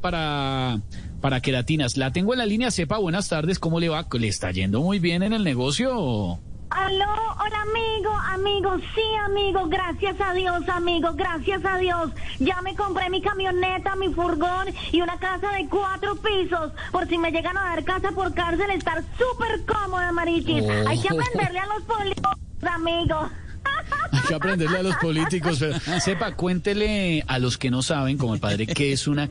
para, para queratinas. La tengo en la línea, sepa, buenas tardes, ¿cómo le va? ¿Le está yendo muy bien en el negocio? Aló, hola amigo, amigo, sí amigo, gracias a Dios amigo, gracias a Dios. Ya me compré mi camioneta, mi furgón y una casa de cuatro pisos. Por si me llegan a dar casa por cárcel, estar súper cómoda, Marichis. Hay que aprenderle a los políticos, amigo. Hay que aprenderle a los políticos. Pero, sepa, cuéntele a los que no saben, como el padre, qué es una...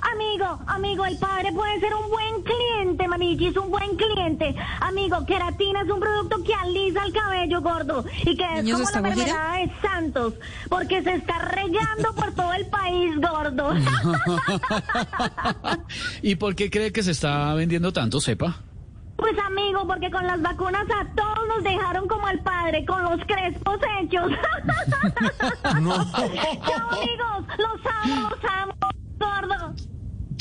Amigo, amigo, el padre puede ser un buen cliente, Marichis, un buen cliente. Amigo, queratina es un producto que alisa el cabello gordo y que es como la enfermedad de Santos, porque se está regando por todo el país, gordo. ¿Y por qué cree que se está vendiendo tanto, sepa? Pues amigo, porque con las vacunas a todos nos dejaron como al padre, con los crespos hechos. Chao amigos, los amo, los amo, gordo.